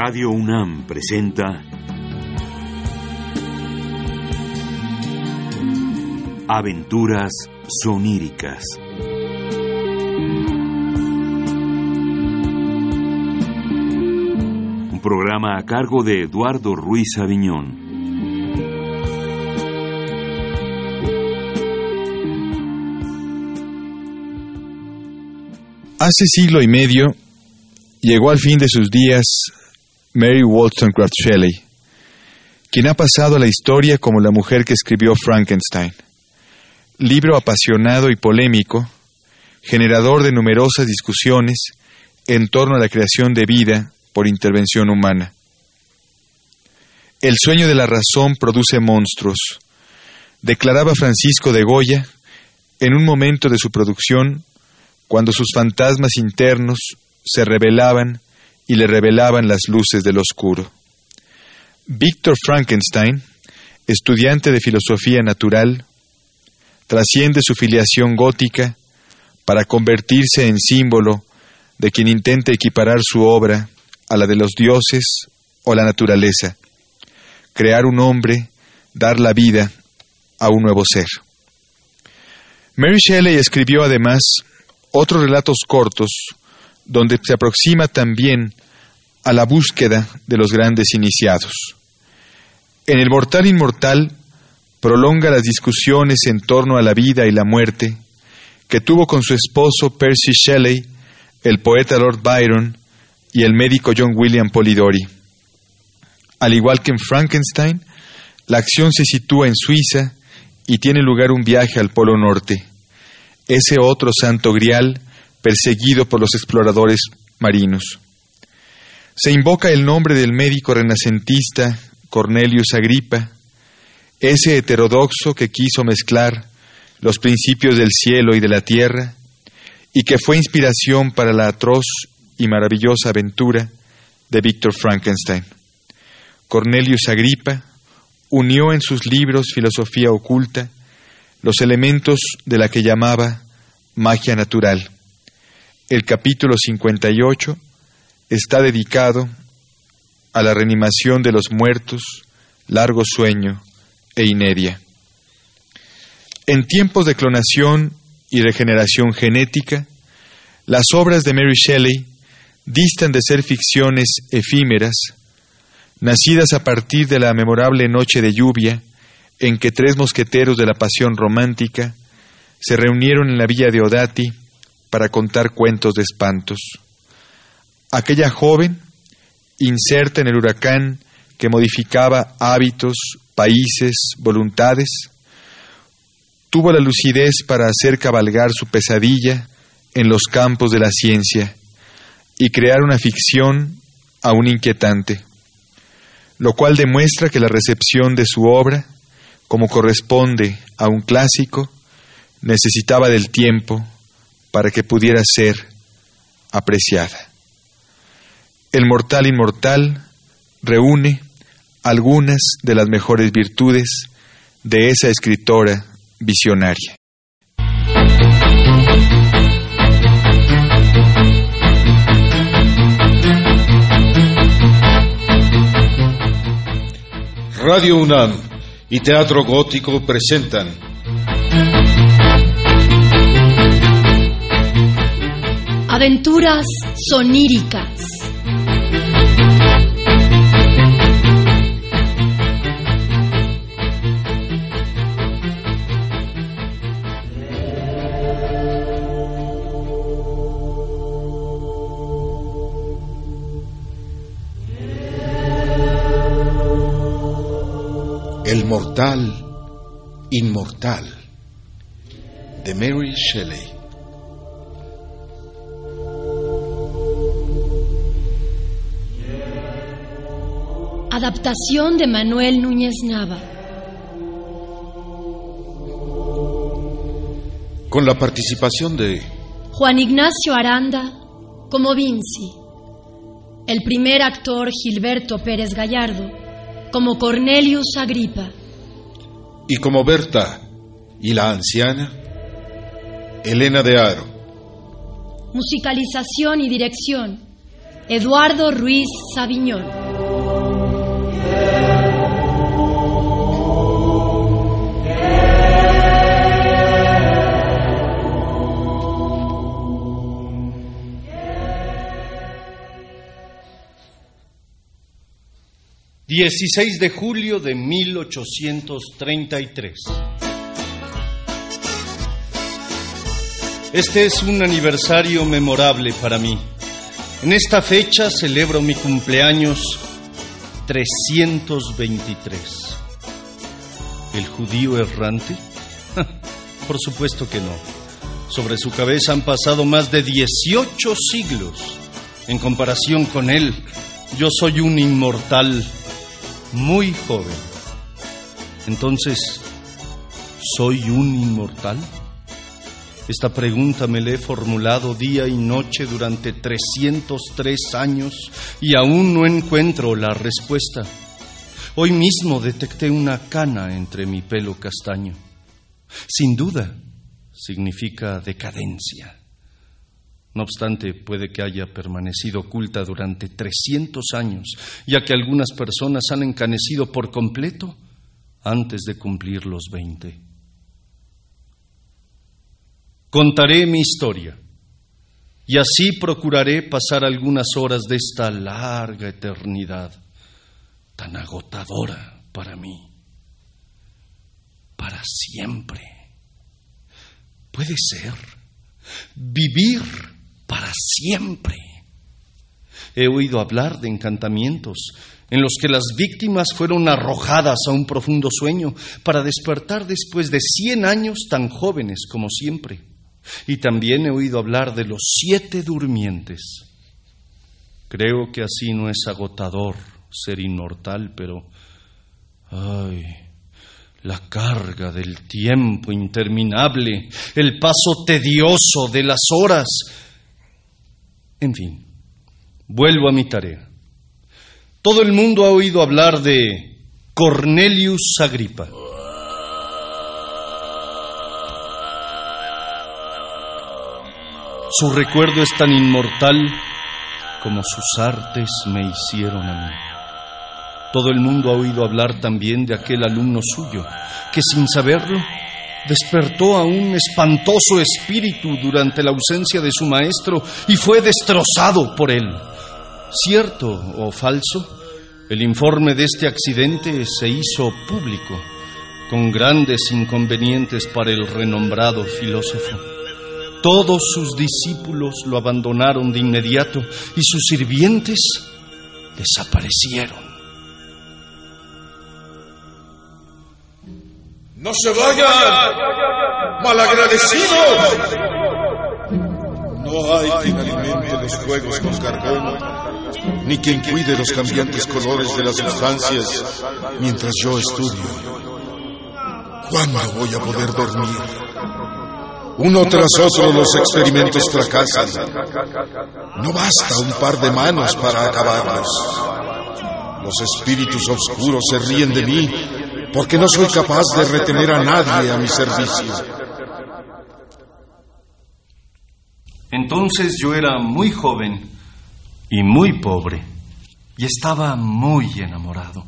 Radio UNAM presenta Aventuras soníricas. Un programa a cargo de Eduardo Ruiz Aviñón. Hace siglo y medio llegó al fin de sus días Mary Wollstonecraft Shelley, quien ha pasado a la historia como la mujer que escribió Frankenstein, libro apasionado y polémico, generador de numerosas discusiones en torno a la creación de vida por intervención humana. El sueño de la razón produce monstruos, declaraba Francisco de Goya en un momento de su producción cuando sus fantasmas internos se revelaban y le revelaban las luces del oscuro. Víctor Frankenstein, estudiante de filosofía natural, trasciende su filiación gótica para convertirse en símbolo de quien intenta equiparar su obra a la de los dioses o la naturaleza, crear un hombre, dar la vida a un nuevo ser. Mary Shelley escribió además otros relatos cortos donde se aproxima también a la búsqueda de los grandes iniciados. En El Mortal Inmortal prolonga las discusiones en torno a la vida y la muerte que tuvo con su esposo Percy Shelley, el poeta Lord Byron y el médico John William Polidori. Al igual que en Frankenstein, la acción se sitúa en Suiza y tiene lugar un viaje al Polo Norte ese otro santo grial perseguido por los exploradores marinos. Se invoca el nombre del médico renacentista Cornelius Agripa, ese heterodoxo que quiso mezclar los principios del cielo y de la tierra y que fue inspiración para la atroz y maravillosa aventura de Víctor Frankenstein. Cornelius Agripa unió en sus libros Filosofía oculta los elementos de la que llamaba magia natural. El capítulo 58 está dedicado a la reanimación de los muertos, largo sueño e inedia. En tiempos de clonación y regeneración genética, las obras de Mary Shelley distan de ser ficciones efímeras, nacidas a partir de la memorable noche de lluvia en que tres mosqueteros de la pasión romántica se reunieron en la villa de Odati para contar cuentos de espantos. Aquella joven, inserta en el huracán que modificaba hábitos, países, voluntades, tuvo la lucidez para hacer cabalgar su pesadilla en los campos de la ciencia y crear una ficción aún inquietante, lo cual demuestra que la recepción de su obra como corresponde a un clásico, necesitaba del tiempo para que pudiera ser apreciada. El mortal inmortal reúne algunas de las mejores virtudes de esa escritora visionaria. Radio UNAM y Teatro Gótico presentan Aventuras soníricas. El mortal inmortal de Mary Shelley. Adaptación de Manuel Núñez Nava. Con la participación de Juan Ignacio Aranda como Vinci. El primer actor Gilberto Pérez Gallardo como Cornelius Agripa. Y como Berta y la anciana, Elena de Aro. Musicalización y dirección, Eduardo Ruiz Sabiñón. ...16 de julio de 1833... Este es un aniversario memorable para mí. En esta fecha celebro mi cumpleaños 323. ¿El judío errante? Por supuesto que no. Sobre su cabeza han pasado más de 18 siglos. En comparación con él, yo soy un inmortal muy joven. Entonces, ¿soy un inmortal? Esta pregunta me la he formulado día y noche durante 303 años y aún no encuentro la respuesta. Hoy mismo detecté una cana entre mi pelo castaño. Sin duda, significa decadencia. No obstante, puede que haya permanecido oculta durante 300 años, ya que algunas personas han encanecido por completo antes de cumplir los 20. Contaré mi historia y así procuraré pasar algunas horas de esta larga eternidad tan agotadora para mí. Para siempre. Puede ser. Vivir para siempre. He oído hablar de encantamientos en los que las víctimas fueron arrojadas a un profundo sueño para despertar después de cien años tan jóvenes como siempre. Y también he oído hablar de los siete durmientes. Creo que así no es agotador ser inmortal, pero... ¡Ay! La carga del tiempo interminable, el paso tedioso de las horas. En fin, vuelvo a mi tarea. Todo el mundo ha oído hablar de Cornelius Agripa. Su recuerdo es tan inmortal como sus artes me hicieron a mí. Todo el mundo ha oído hablar también de aquel alumno suyo, que sin saberlo despertó a un espantoso espíritu durante la ausencia de su maestro y fue destrozado por él. ¿Cierto o falso? El informe de este accidente se hizo público, con grandes inconvenientes para el renombrado filósofo. Todos sus discípulos lo abandonaron de inmediato y sus sirvientes desaparecieron. ¡No se vayan! ¡Malagradecidos! No hay quien alimente los juegos con carbón, ni quien cuide los cambiantes colores de las sustancias mientras yo estudio. ¿Cuándo voy a poder dormir? Uno tras otro los experimentos fracasan. No basta un par de manos para acabarlos. Los espíritus oscuros se ríen de mí porque no soy capaz de retener a nadie a mi servicio. Entonces yo era muy joven y muy pobre y estaba muy enamorado.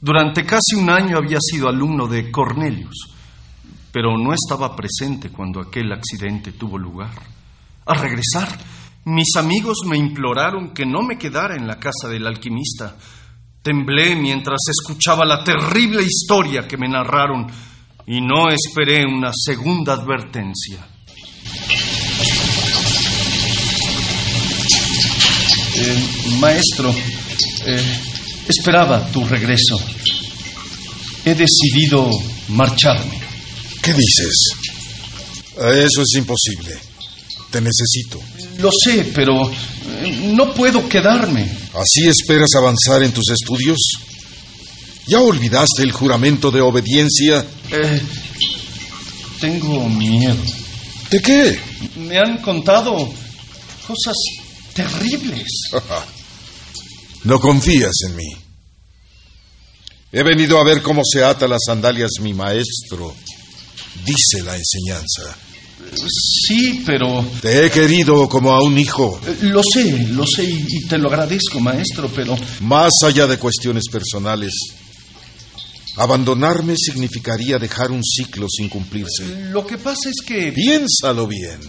Durante casi un año había sido alumno de Cornelius pero no estaba presente cuando aquel accidente tuvo lugar. Al regresar, mis amigos me imploraron que no me quedara en la casa del alquimista. Temblé mientras escuchaba la terrible historia que me narraron y no esperé una segunda advertencia. Eh, maestro, eh, esperaba tu regreso. He decidido marcharme. ¿Qué dices? Eso es imposible. Te necesito. Lo sé, pero eh, no puedo quedarme. ¿Así esperas avanzar en tus estudios? ¿Ya olvidaste el juramento de obediencia? Eh, tengo miedo. ¿De qué? Me han contado cosas terribles. no confías en mí. He venido a ver cómo se ata las sandalias mi maestro dice la enseñanza. Sí, pero... Te he querido como a un hijo. Lo sé, lo sé y, y te lo agradezco, maestro, pero... Más allá de cuestiones personales, abandonarme significaría dejar un ciclo sin cumplirse. Lo que pasa es que... Piénsalo bien.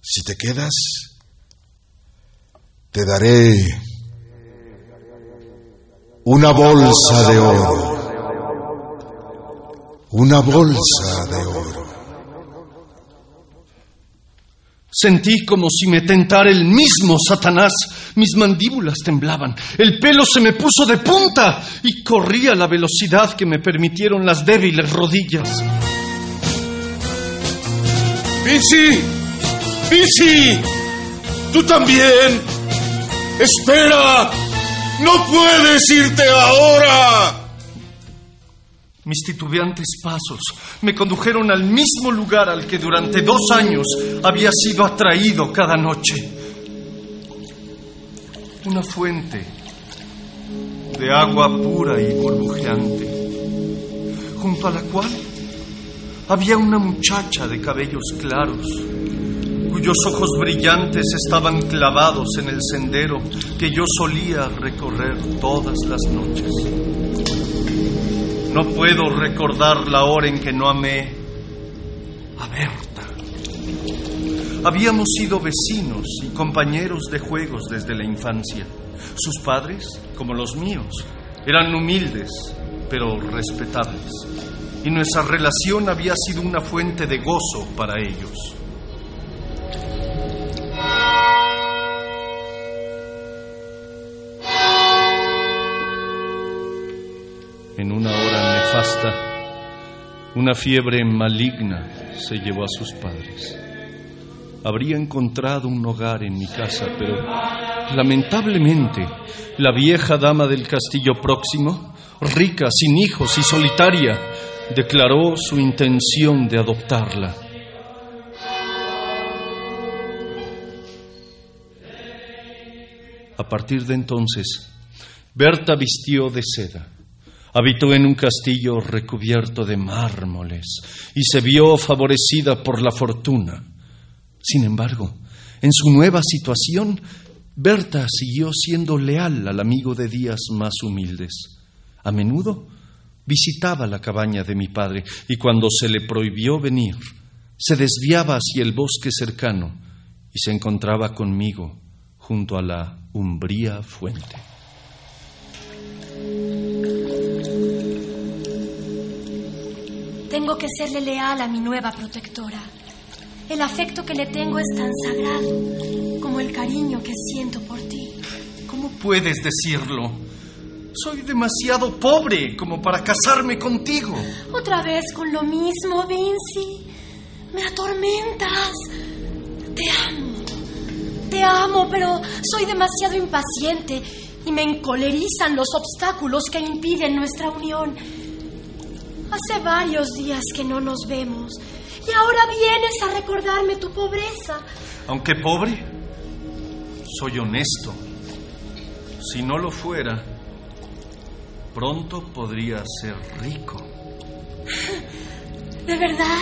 Si te quedas, te daré una bolsa de oro. Una bolsa de oro. Sentí como si me tentara el mismo Satanás. Mis mandíbulas temblaban, el pelo se me puso de punta y corrí a la velocidad que me permitieron las débiles rodillas. ¡Vinci! ¡Vinci! ¡Tú también! ¡Espera! ¡No puedes irte ahora! Mis titubeantes pasos me condujeron al mismo lugar al que durante dos años había sido atraído cada noche. Una fuente de agua pura y burbujeante, junto a la cual había una muchacha de cabellos claros, cuyos ojos brillantes estaban clavados en el sendero que yo solía recorrer todas las noches. No puedo recordar la hora en que no amé a Berta. Habíamos sido vecinos y compañeros de juegos desde la infancia. Sus padres, como los míos, eran humildes, pero respetables. Y nuestra relación había sido una fuente de gozo para ellos. En una hora nefasta, una fiebre maligna se llevó a sus padres. Habría encontrado un hogar en mi casa, pero lamentablemente la vieja dama del castillo próximo, rica, sin hijos y solitaria, declaró su intención de adoptarla. A partir de entonces, Berta vistió de seda. Habitó en un castillo recubierto de mármoles y se vio favorecida por la fortuna. Sin embargo, en su nueva situación, Berta siguió siendo leal al amigo de días más humildes. A menudo visitaba la cabaña de mi padre y cuando se le prohibió venir, se desviaba hacia el bosque cercano y se encontraba conmigo junto a la umbría fuente. Tengo que serle leal a mi nueva protectora. El afecto que le tengo es tan sagrado como el cariño que siento por ti. ¿Cómo puedes decirlo? Soy demasiado pobre como para casarme contigo. Otra vez con lo mismo, Vinci. Me atormentas. Te amo. Te amo, pero soy demasiado impaciente y me encolerizan los obstáculos que impiden nuestra unión. Hace varios días que no nos vemos y ahora vienes a recordarme tu pobreza. Aunque pobre, soy honesto. Si no lo fuera, pronto podría ser rico. ¿De verdad?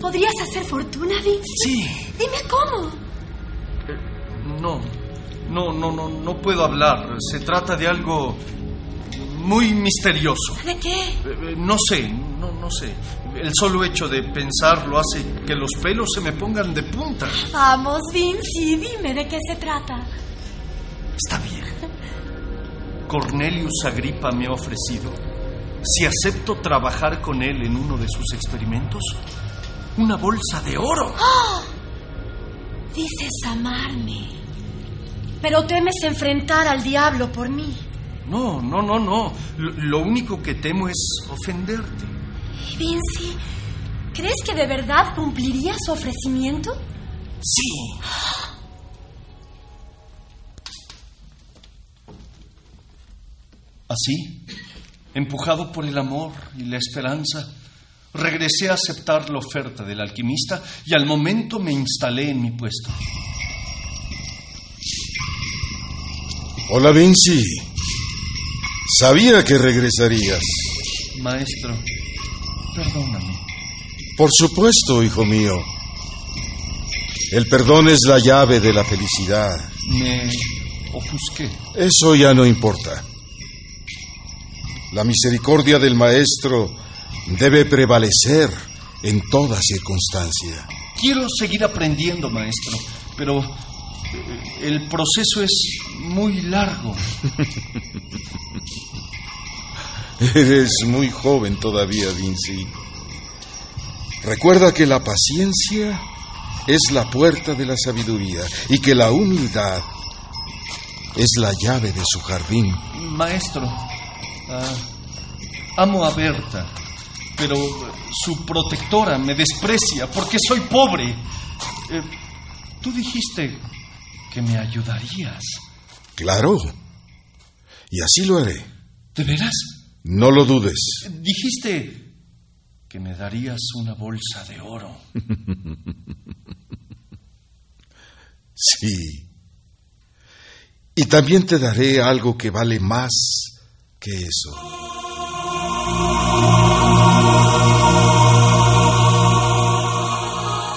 ¿Podrías hacer fortuna, Vinci? Sí. Dime cómo. Eh, no, no, no, no, no puedo hablar. Se trata de algo muy misterioso. ¿De qué? Eh, no sé, no, no sé. El solo hecho de pensarlo hace que los pelos se me pongan de punta. Vamos, Vinci, dime de qué se trata. Está bien. Cornelius Agripa me ha ofrecido, si acepto trabajar con él en uno de sus experimentos, una bolsa de oro. ¡Oh! Dices amarme, pero temes enfrentar al diablo por mí. No, no, no, no. Lo, lo único que temo es ofenderte. Vinci, ¿crees que de verdad cumpliría su ofrecimiento? Sí. Así, empujado por el amor y la esperanza, regresé a aceptar la oferta del alquimista y al momento me instalé en mi puesto. Hola, Vinci. Sabía que regresarías. Maestro, perdóname. Por supuesto, hijo mío. El perdón es la llave de la felicidad. Me ofusqué. Eso ya no importa. La misericordia del Maestro debe prevalecer en toda circunstancia. Quiero seguir aprendiendo, maestro, pero el proceso es muy largo. Eres muy joven todavía, Vinci. Recuerda que la paciencia es la puerta de la sabiduría y que la humildad es la llave de su jardín. Maestro, ah, amo a Berta, pero su protectora me desprecia porque soy pobre. Eh, tú dijiste que me ayudarías. Claro. Y así lo haré. ¿De veras? No lo dudes. Dijiste que me darías una bolsa de oro. sí. Y también te daré algo que vale más que eso.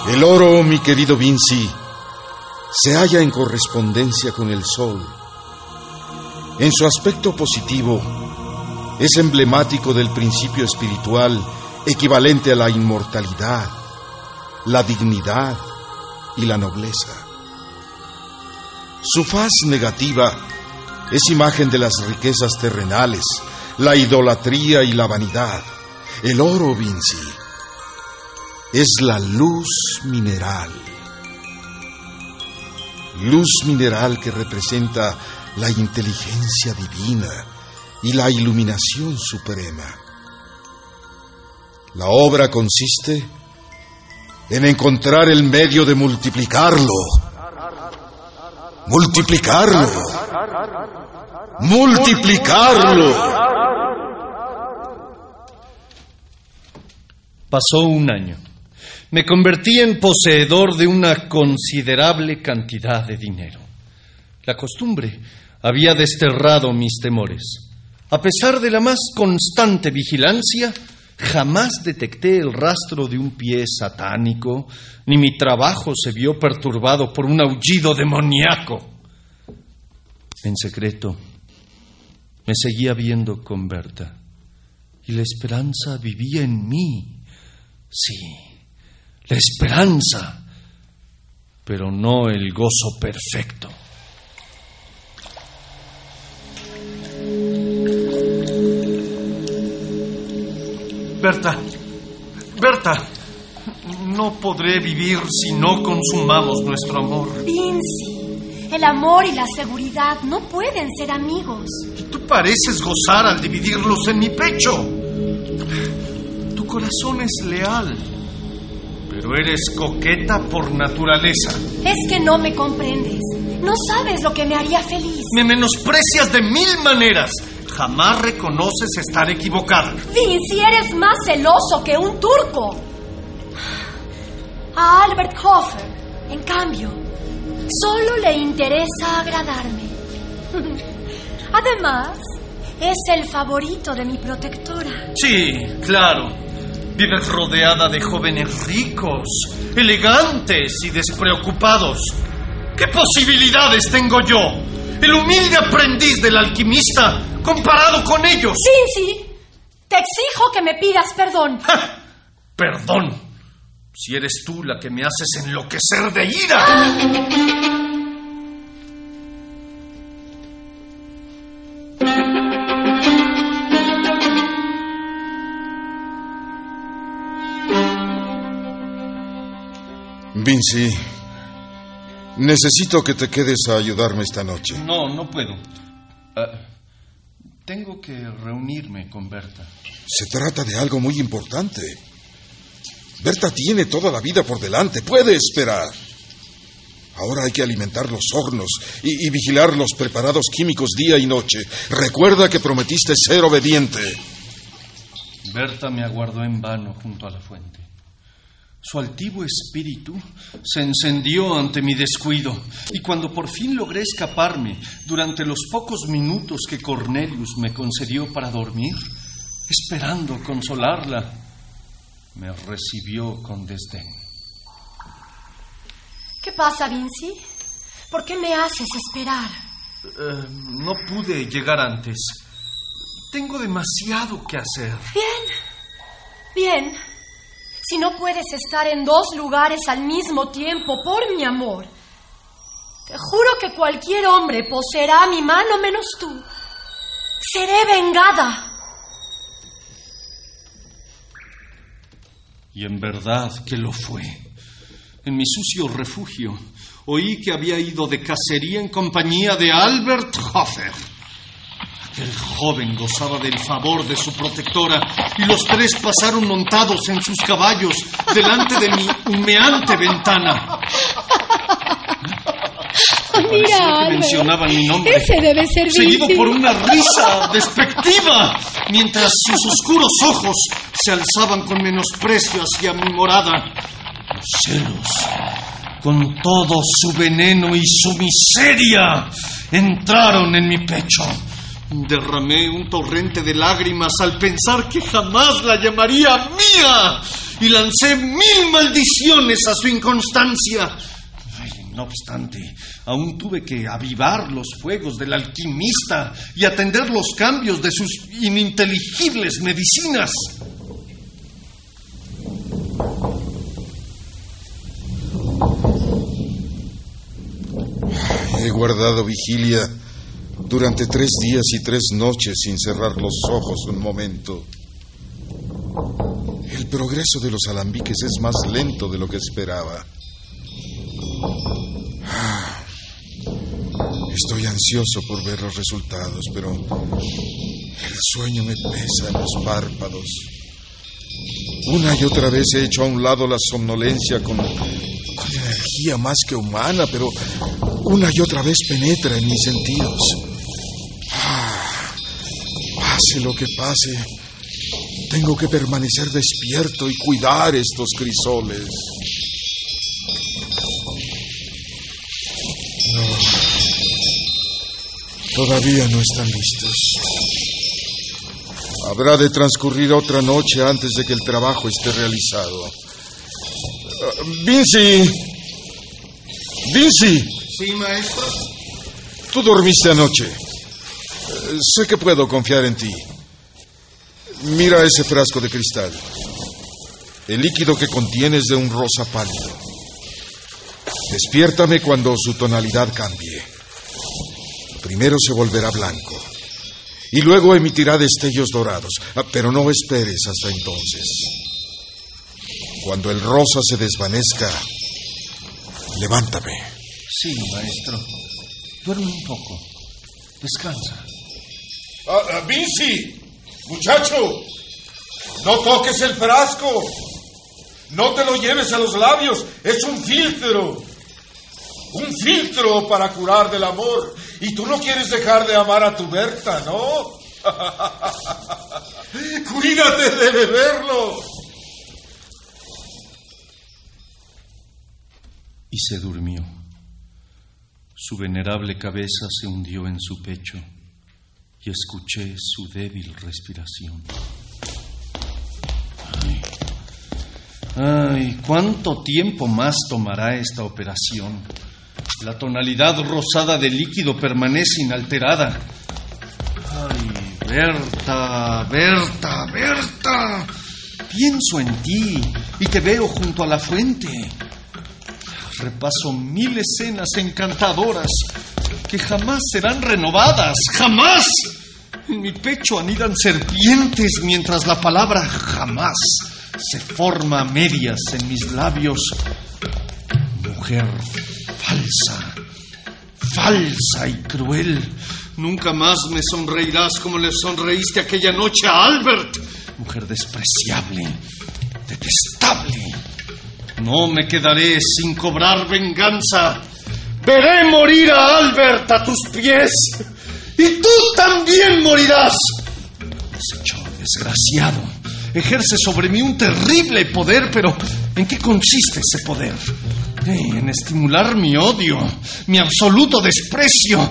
El oro, mi querido Vinci, se halla en correspondencia con el sol. En su aspecto positivo, es emblemático del principio espiritual equivalente a la inmortalidad, la dignidad y la nobleza. Su faz negativa es imagen de las riquezas terrenales, la idolatría y la vanidad. El oro, Vinci, es la luz mineral. Luz mineral que representa la inteligencia divina y la iluminación suprema. La obra consiste en encontrar el medio de multiplicarlo. Multiplicarlo. Multiplicarlo. Pasó un año. Me convertí en poseedor de una considerable cantidad de dinero. La costumbre había desterrado mis temores. A pesar de la más constante vigilancia, jamás detecté el rastro de un pie satánico, ni mi trabajo se vio perturbado por un aullido demoníaco. En secreto, me seguía viendo con Berta, y la esperanza vivía en mí. Sí, la esperanza, pero no el gozo perfecto. Berta, Berta, no podré vivir si no consumamos nuestro amor. Vinci, el amor y la seguridad no pueden ser amigos. Tú pareces gozar al dividirlos en mi pecho. Tu corazón es leal, pero eres coqueta por naturaleza. Es que no me comprendes. No sabes lo que me haría feliz. Me menosprecias de mil maneras. Jamás reconoces estar equivocada. Vinci, eres más celoso que un turco. A Albert Hofer, en cambio, solo le interesa agradarme. Además, es el favorito de mi protectora. Sí, claro. Vives rodeada de jóvenes ricos, elegantes y despreocupados. ¿Qué posibilidades tengo yo? El humilde aprendiz del alquimista comparado con ellos. Vinci, te exijo que me pidas perdón. ¡Ja! Perdón. Si eres tú la que me haces enloquecer de ira. Necesito que te quedes a ayudarme esta noche. No, no puedo. Ah, tengo que reunirme con Berta. Se trata de algo muy importante. Berta tiene toda la vida por delante, puede esperar. Ahora hay que alimentar los hornos y, y vigilar los preparados químicos día y noche. Recuerda que prometiste ser obediente. Berta me aguardó en vano junto a la fuente. Su altivo espíritu se encendió ante mi descuido y cuando por fin logré escaparme durante los pocos minutos que Cornelius me concedió para dormir, esperando consolarla, me recibió con desdén. ¿Qué pasa, Vinci? ¿Por qué me haces esperar? Eh, no pude llegar antes. Tengo demasiado que hacer. Bien, bien. Si no puedes estar en dos lugares al mismo tiempo por mi amor, te juro que cualquier hombre poseerá mi mano menos tú. Seré vengada. Y en verdad que lo fue. En mi sucio refugio oí que había ido de cacería en compañía de Albert Hofer. Aquel joven gozaba del favor de su protectora y los tres pasaron montados en sus caballos delante de mi humeante ventana. Que Albert, mencionaban mi nombre. ese debe ser Seguido por una risa despectiva, mientras sus oscuros ojos se alzaban con menosprecio hacia mi morada. Los celos, con todo su veneno y su miseria, entraron en mi pecho. Derramé un torrente de lágrimas al pensar que jamás la llamaría mía y lancé mil maldiciones a su inconstancia. Ay, no obstante, aún tuve que avivar los fuegos del alquimista y atender los cambios de sus ininteligibles medicinas. He guardado vigilia durante tres días y tres noches sin cerrar los ojos un momento. El progreso de los alambiques es más lento de lo que esperaba. Ah, Estoy ansioso por ver los resultados, pero el sueño me pesa en los párpados. Una y otra vez he hecho a un lado la somnolencia con, con energía más que humana, pero una y otra vez penetra en mis sentidos. Ah, pase lo que pase, tengo que permanecer despierto y cuidar estos crisoles. No, todavía no están listos. Habrá de transcurrir otra noche antes de que el trabajo esté realizado. Ah, Vinci. Vinci, Sí, maestro. tú dormiste anoche. Eh, sé que puedo confiar en ti. Mira ese frasco de cristal. El líquido que contiene es de un rosa pálido. Despiértame cuando su tonalidad cambie. Primero se volverá blanco y luego emitirá destellos dorados, Ah, pero no esperes hasta entonces. Cuando el rosa se desvanezca, levántame. Sí, maestro. Duerme un poco. Descansa. Ah, Vinci, muchacho, no toques el frasco. No te lo lleves a los labios. Es un filtro. Un filtro para curar del amor. Y tú no quieres dejar de amar a tu Berta, ¿no? Cuídate de beberlo. Y se durmió. Su venerable cabeza se hundió en su pecho y escuché su débil respiración. Ay, ay, ¿cuánto tiempo más tomará esta operación? La tonalidad rosada del líquido permanece inalterada. Ay, Berta, Berta, Berta. Pienso en ti y te veo junto a la fuente. Repaso mil escenas encantadoras que jamás serán renovadas, jamás. En mi pecho anidan serpientes mientras la palabra jamás se forma a medias en mis labios. Mujer falsa, falsa y cruel. Nunca más me sonreirás como le sonreíste aquella noche a Albert. Mujer despreciable, detestable. No me quedaré sin cobrar venganza. Veré morir a Albert a tus pies. Y tú también morirás. Desecho desgraciado. Ejerce sobre mí un terrible poder, pero ¿en qué consiste ese poder? En estimular mi odio, mi absoluto desprecio.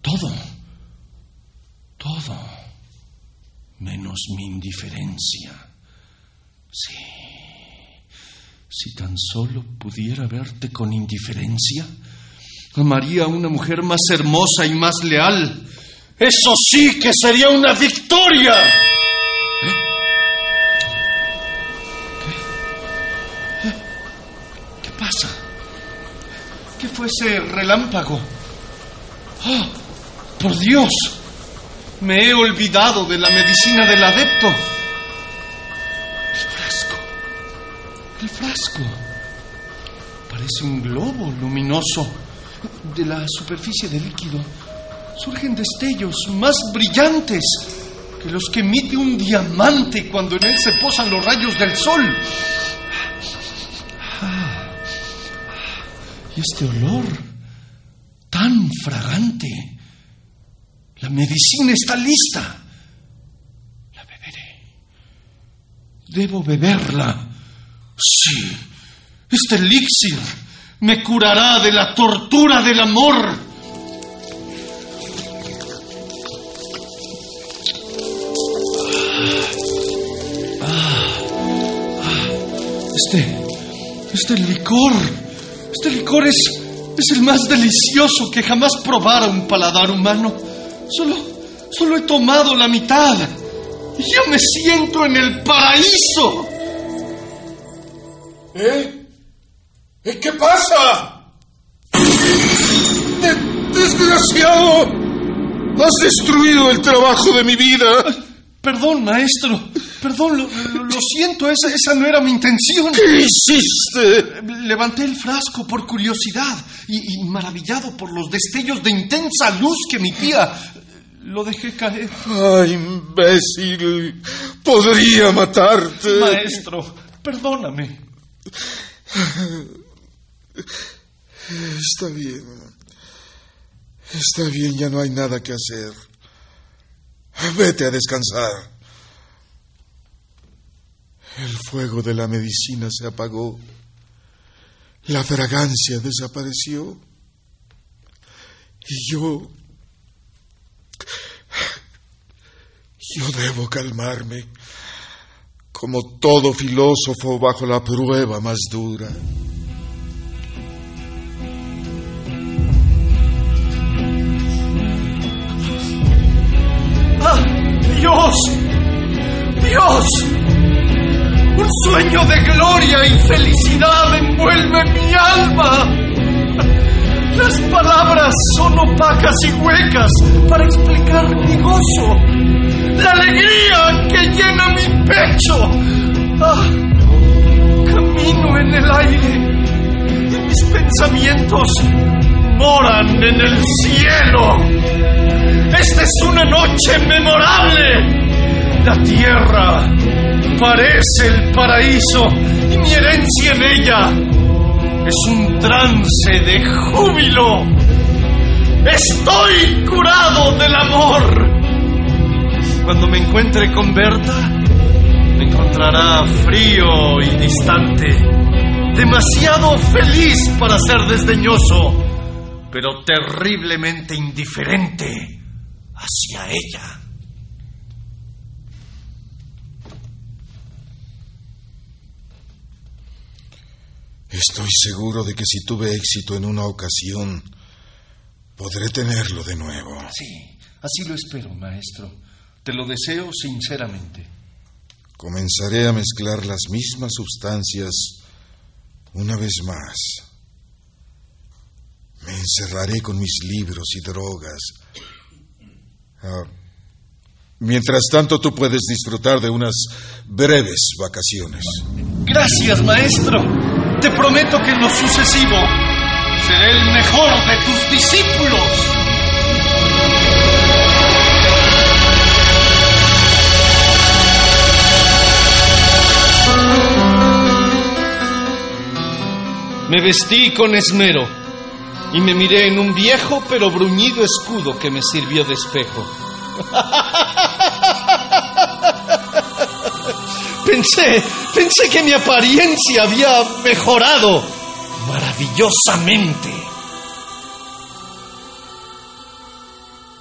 Todo. Todo. Menos mi indiferencia. Sí. Si tan solo pudiera verte con indiferencia, amaría a una mujer más hermosa y más leal. Eso sí que sería una victoria. Ese relámpago? ¡Ah! ¡Por Dios! Me he olvidado de la medicina del adepto. El frasco. El frasco. Parece un globo luminoso. De la superficie del líquido surgen destellos más brillantes que los que emite un diamante cuando en él se posan los rayos del sol. Y este olor tan fragante. La medicina está lista. La beberé. Debo beberla. Sí. Este elixir me curará de la tortura del amor. Ah, ah, este, este licor, este licor es, es el más delicioso que jamás probara un paladar humano. Solo, solo he tomado la mitad. Y ya me siento en el paraíso. ¿Eh? ¿Eh? ¿Qué pasa? De- ¡Desgraciado! Has destruido el trabajo de mi vida. Perdón, maestro. Perdón, lo, lo- lo siento, esa, esa no era mi intención. ¿Qué hiciste? Levanté el frasco por curiosidad y, y maravillado por los destellos de intensa luz que emitía, lo dejé caer. Ay, imbécil. Podría matarte. Maestro, perdóname. Está bien. Está bien, ya no hay nada que hacer. Vete a descansar. El fuego de la medicina se apagó. La fragancia desapareció. Y yo... Yo debo calmarme, como todo filósofo bajo la prueba más dura. ¡Dios! ¡Dios! Un sueño de gloria y felicidad envuelve mi alma. Las palabras son opacas y huecas para explicar mi gozo. La alegría que llena mi pecho. ¡Ah! Camino en el aire y mis pensamientos moran en el cielo. Esta es una noche memorable. La tierra parece el paraíso y mi herencia en ella es un trance de júbilo. Estoy curado del amor. Cuando me encuentre con Berta, me encontrará frío y distante, demasiado feliz para ser desdeñoso, pero terriblemente indiferente hacia ella. Estoy seguro de que si tuve éxito en una ocasión, podré tenerlo de nuevo. Sí, así lo espero, maestro. Te lo deseo sinceramente. Comenzaré a mezclar las mismas sustancias una vez más. Me encerraré con mis libros y drogas. Ah, mientras tanto, tú puedes disfrutar de unas breves vacaciones. Gracias, maestro. Te prometo que en lo sucesivo seré el mejor de tus discípulos. Me vestí con esmero y me miré en un viejo pero bruñido escudo que me sirvió de espejo. Pensé, pensé que mi apariencia había mejorado maravillosamente.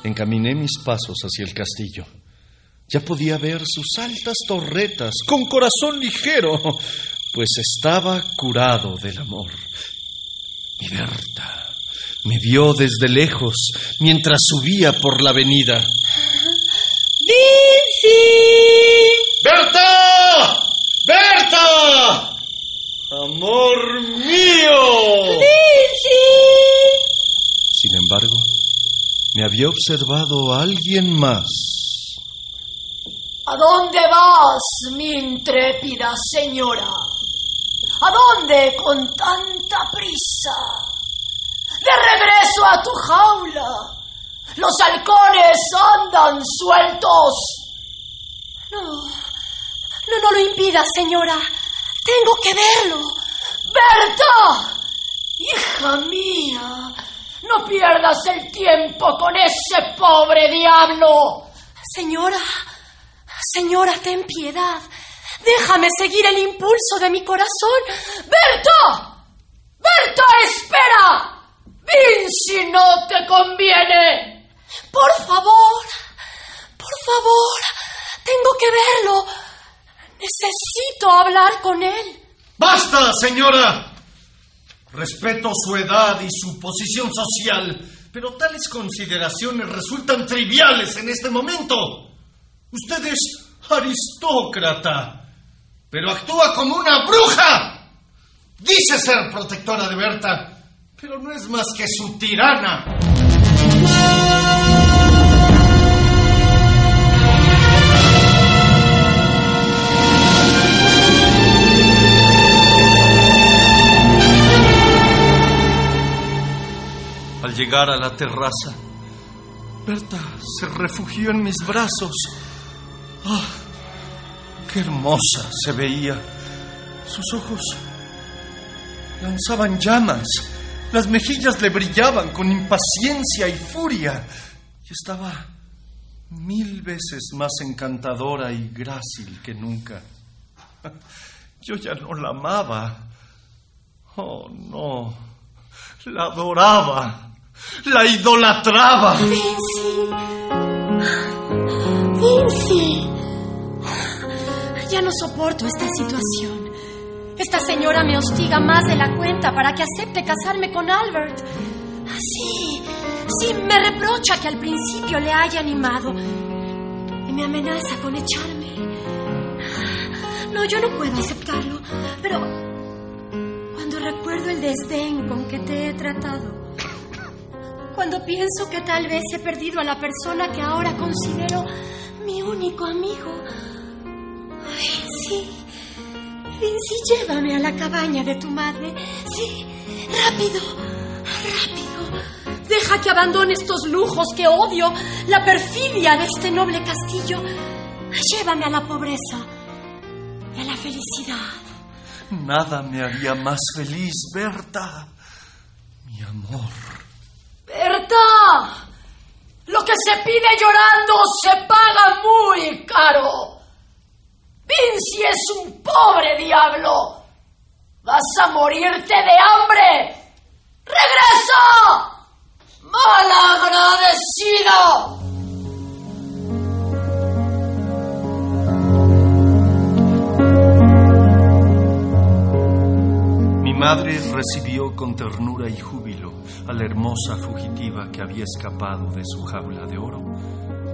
Encaminé mis pasos hacia el castillo. Ya podía ver sus altas torretas con corazón ligero, pues estaba curado del amor. Mi Berta me vio desde lejos mientras subía por la avenida. ¡Vinci! ¡Berta! ¡Berta! ¡Amor mío! ¡Vinci! Sin embargo, me había observado alguien más. ¿A dónde vas, mi intrépida señora? ¿A dónde con tanta prisa? De regreso a tu jaula. Los halcones andan sueltos. No, no, no lo impidas, señora. Tengo que verlo. ¡Berta! Hija mía, no pierdas el tiempo con ese pobre diablo. Señora, señora, ten piedad. Déjame seguir el impulso de mi corazón. ¡Berta! ¡Berta, espera! ¡Vinci no te conviene! Por favor, por favor, tengo que verlo. Necesito hablar con él. ¡Basta, señora! Respeto su edad y su posición social, pero tales consideraciones resultan triviales en este momento. Usted es aristócrata, pero actúa como una bruja. Dice ser protectora de Berta, pero no es más que su tirana. Al llegar a la terraza, Berta se refugió en mis brazos. ¡Ah! ¡Qué hermosa se veía! Sus ojos lanzaban llamas, las mejillas le brillaban con impaciencia y furia, y estaba mil veces más encantadora y grácil que nunca. Yo ya no la amaba. Oh, no. La adoraba. La idolatraba. Vinci. Vinci. Ya no soporto esta situación. Esta señora me hostiga más de la cuenta para que acepte casarme con Albert. Sí, sí, me reprocha que al principio le haya animado y me amenaza con echarme. No, yo no puedo aceptarlo, pero cuando recuerdo el desdén con que te he tratado, cuando pienso que tal vez he perdido a la persona que ahora considero mi único amigo. Ay, sí. Vinci, llévame a la cabaña de tu madre. Sí, rápido, rápido. Deja que abandone estos lujos que odio, la perfidia de este noble castillo. Llévame a la pobreza y a la felicidad. Nada me haría más feliz, Berta. Mi amor. ¡Berta! Lo que se pide llorando se paga muy caro. Vinci es un pobre diablo. Vas a morirte de hambre. ¡Regresa! ¡Malagradecido! Mi madre recibió con ternura y júbilo a la hermosa fugitiva que había escapado de su jaula de oro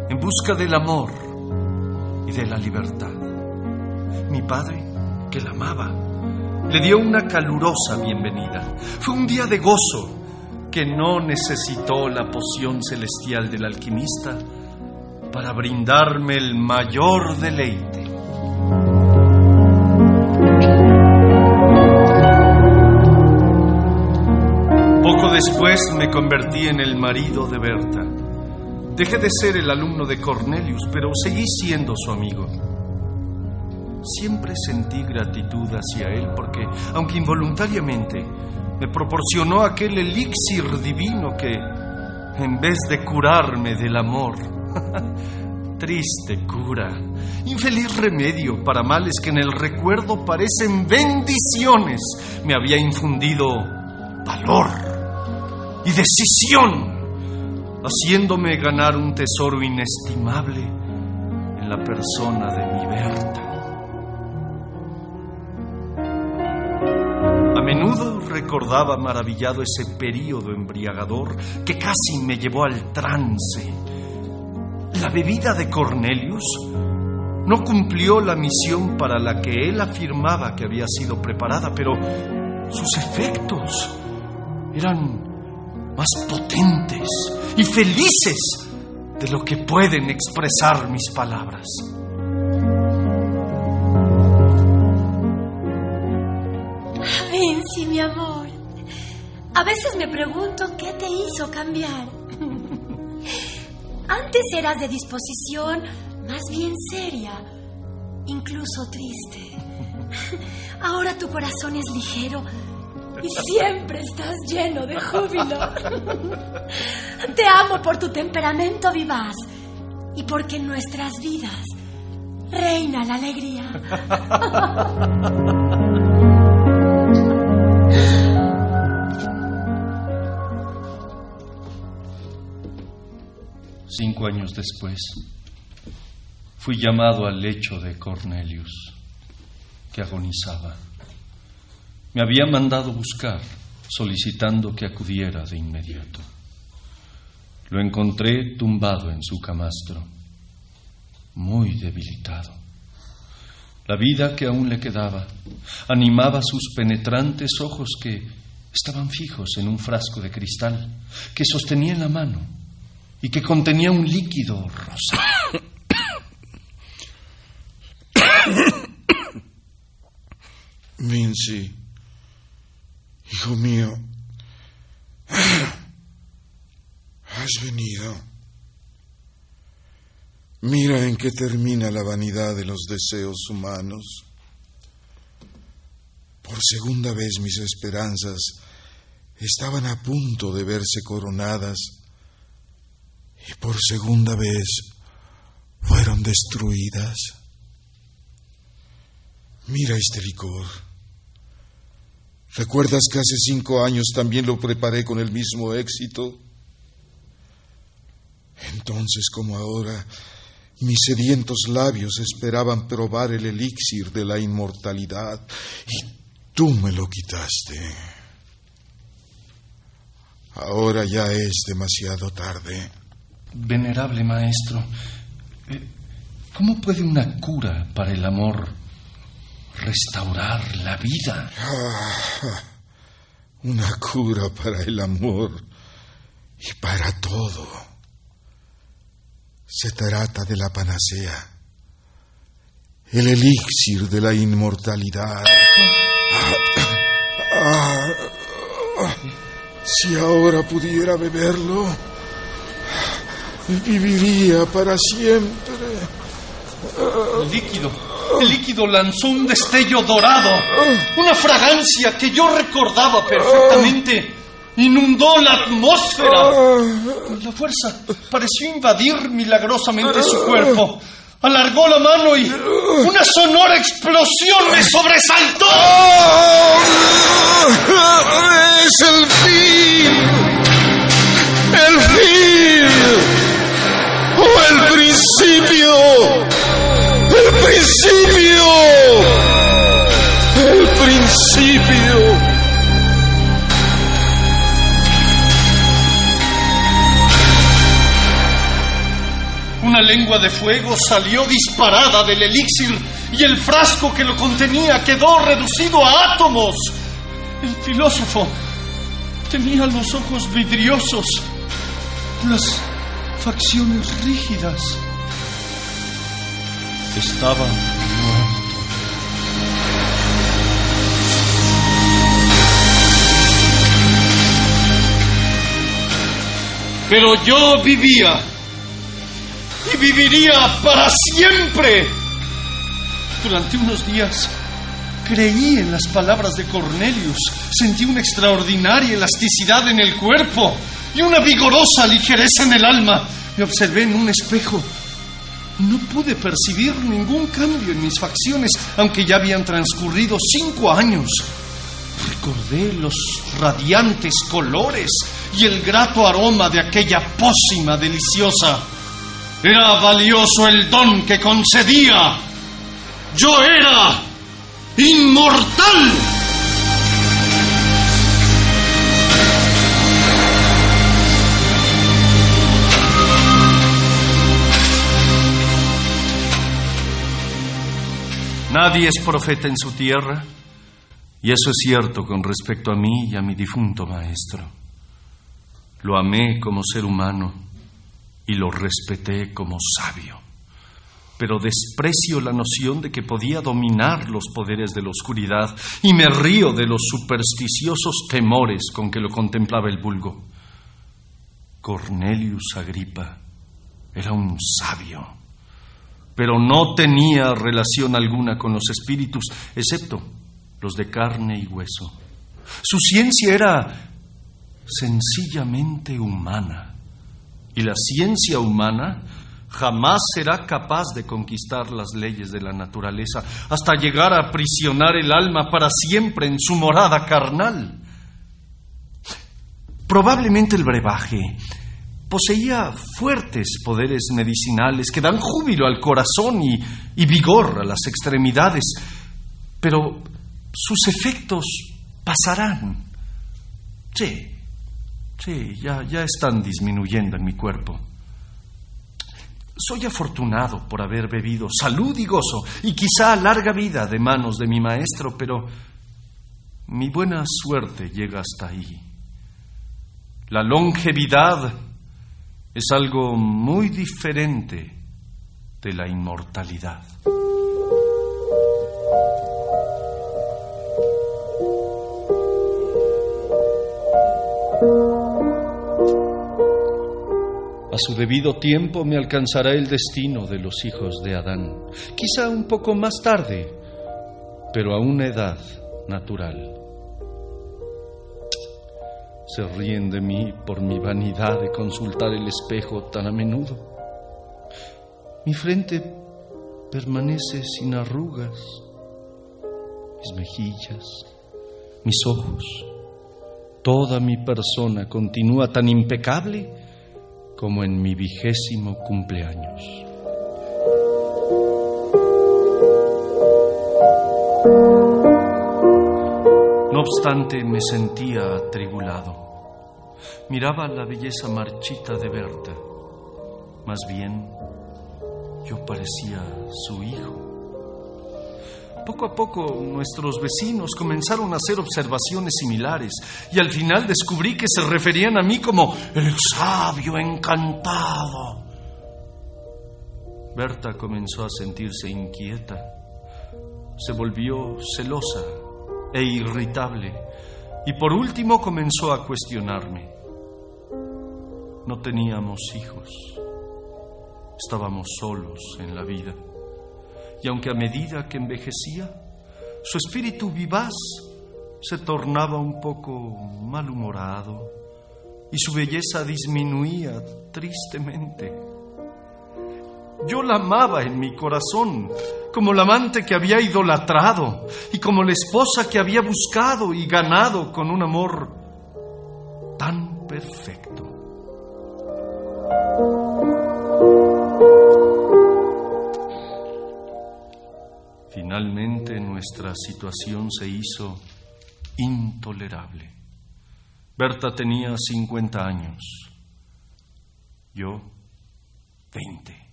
en busca del amor y de la libertad. Mi padre, que la amaba, le dio una calurosa bienvenida. Fue un día de gozo que no necesitó la poción celestial del alquimista para brindarme el mayor deleite. Poco después me convertí en el marido de Berta. Dejé de ser el alumno de Cornelius, pero seguí siendo su amigo. Siempre sentí gratitud hacia él porque, aunque involuntariamente, me proporcionó aquel elixir divino que, en vez de curarme del amor, triste cura, infeliz remedio para males que en el recuerdo parecen bendiciones, me había infundido valor y decisión, haciéndome ganar un tesoro inestimable en la persona de mi Berta. Menudo recordaba maravillado ese período embriagador que casi me llevó al trance. La bebida de Cornelius no cumplió la misión para la que él afirmaba que había sido preparada, pero sus efectos eran más potentes y felices de lo que pueden expresar mis palabras. Vinci, mi amor. A veces me pregunto qué te hizo cambiar. Antes eras de disposición más bien seria, incluso triste. Ahora tu corazón es ligero y siempre estás lleno de júbilo. Te amo por tu temperamento vivaz y porque en nuestras vidas reina la alegría. Cinco años después, fui llamado al lecho de Cornelius, que agonizaba. Me había mandado buscar, solicitando que acudiera de inmediato. Lo encontré tumbado en su camastro, muy debilitado. La vida que aún le quedaba animaba sus penetrantes ojos que estaban fijos en un frasco de cristal que sostenía en la mano y que contenía un líquido rosa. Vinci, hijo mío, has venido. Mira en qué termina la vanidad de los deseos humanos. Por segunda vez mis esperanzas estaban a punto de verse coronadas y por segunda vez fueron destruidas. Mira este licor. ¿Recuerdas que hace cinco años también lo preparé con el mismo éxito? Entonces, como ahora, mis sedientos labios esperaban probar el elixir de la inmortalidad y tú me lo quitaste. Ahora ya es demasiado tarde. Venerable maestro, eh, ¿cómo puede una cura para el amor restaurar la vida? Ah, una cura para el amor y para todo. Se trata de la panacea, el elixir de la inmortalidad. Ah, ah, si ahora pudiera beberlo, viviría para siempre. El líquido, el líquido lanzó un destello dorado, una fragancia que yo recordaba perfectamente. Inundó la atmósfera. La fuerza pareció invadir milagrosamente su cuerpo. Alargó la mano y una sonora explosión me sobresaltó. ¡Es el fin! ¡El fin! ¡O el principio! ¡El principio! ¡El principio! Una lengua de fuego salió disparada del elixir y el frasco que lo contenía quedó reducido a átomos. El filósofo tenía los ojos vidriosos, las facciones rígidas. Estaba muerto. Pero yo vivía y viviría para siempre. Durante unos días creí en las palabras de Cornelius, sentí una extraordinaria elasticidad en el cuerpo y una vigorosa ligereza en el alma. Me observé en un espejo. No pude percibir ningún cambio en mis facciones, aunque ya habían transcurrido cinco años. Recordé los radiantes colores y el grato aroma de aquella pócima deliciosa. Era valioso el don que concedía. Yo era inmortal. Nadie es profeta en su tierra, y eso es cierto con respecto a mí y a mi difunto maestro. Lo amé como ser humano y lo respeté como sabio, pero desprecio la noción de que podía dominar los poderes de la oscuridad y me río de los supersticiosos temores con que lo contemplaba el vulgo. Cornelius Agripa era un sabio pero no tenía relación alguna con los espíritus, excepto los de carne y hueso. Su ciencia era sencillamente humana, y la ciencia humana jamás será capaz de conquistar las leyes de la naturaleza hasta llegar a aprisionar el alma para siempre en su morada carnal. Probablemente el brebaje poseía fuertes poderes medicinales que dan júbilo al corazón y, vigor a las extremidades, pero sus efectos pasarán. Sí, sí, ya, ya están disminuyendo en mi cuerpo. Soy afortunado por haber bebido salud y gozo y quizá larga vida de manos de mi maestro, pero mi buena suerte llega hasta ahí. La longevidad es algo muy diferente de la inmortalidad. A su debido tiempo me alcanzará el destino de los hijos de Adán, quizá un poco más tarde, pero a una edad natural se ríen de mí por mi vanidad de consultar el espejo tan a menudo. Mi frente permanece sin arrugas, mis mejillas, mis ojos, toda mi persona continúa tan impecable como en mi vigésimo cumpleaños. No obstante, me sentía atribulado. Miraba la belleza marchita de Berta. Más bien, yo parecía su hijo. Poco a poco nuestros vecinos comenzaron a hacer observaciones similares y al final descubrí que se referían a mí como el sabio encantado. Berta comenzó a sentirse inquieta. Se volvió celosa e irritable, y por último comenzó a cuestionarme. No teníamos hijos, estábamos solos en la vida, y aunque a medida que envejecía, su espíritu vivaz se tornaba un poco malhumorado y su belleza disminuía tristemente. Yo la amaba en mi corazón, como la amante que había idolatrado y como la esposa que había buscado y ganado con un amor tan perfecto. Finalmente nuestra situación se hizo intolerable. Berta tenía 50 años, yo 20.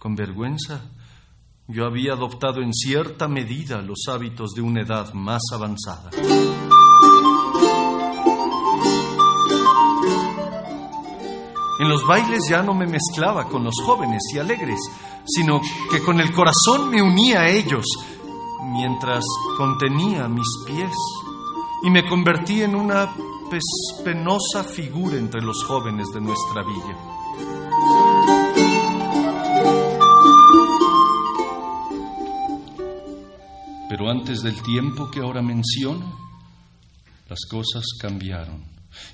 Con vergüenza, yo había adoptado en cierta medida los hábitos de una edad más avanzada. En los bailes ya no me mezclaba con los jóvenes y alegres, sino que con el corazón me unía a ellos, mientras contenía mis pies y me convertí en una penosa figura entre los jóvenes de nuestra villa. Antes del tiempo que ahora menciono, las cosas cambiaron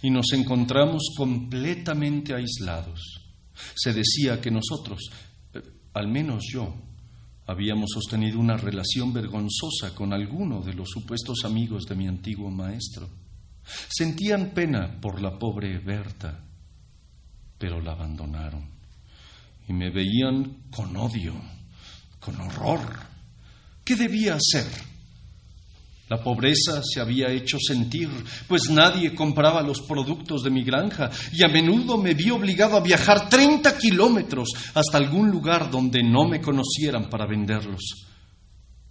y nos encontramos completamente aislados. Se decía que nosotros, eh, al menos yo, habíamos sostenido una relación vergonzosa con alguno de los supuestos amigos de mi antiguo maestro. Sentían pena por la pobre Berta, pero la abandonaron. y me veían con odio, con horror. ¿Qué debía hacer? La pobreza se había hecho sentir, pues nadie compraba los productos de mi granja y a menudo me vi obligado a viajar 30 kilómetros hasta algún lugar donde no me conocieran para venderlos.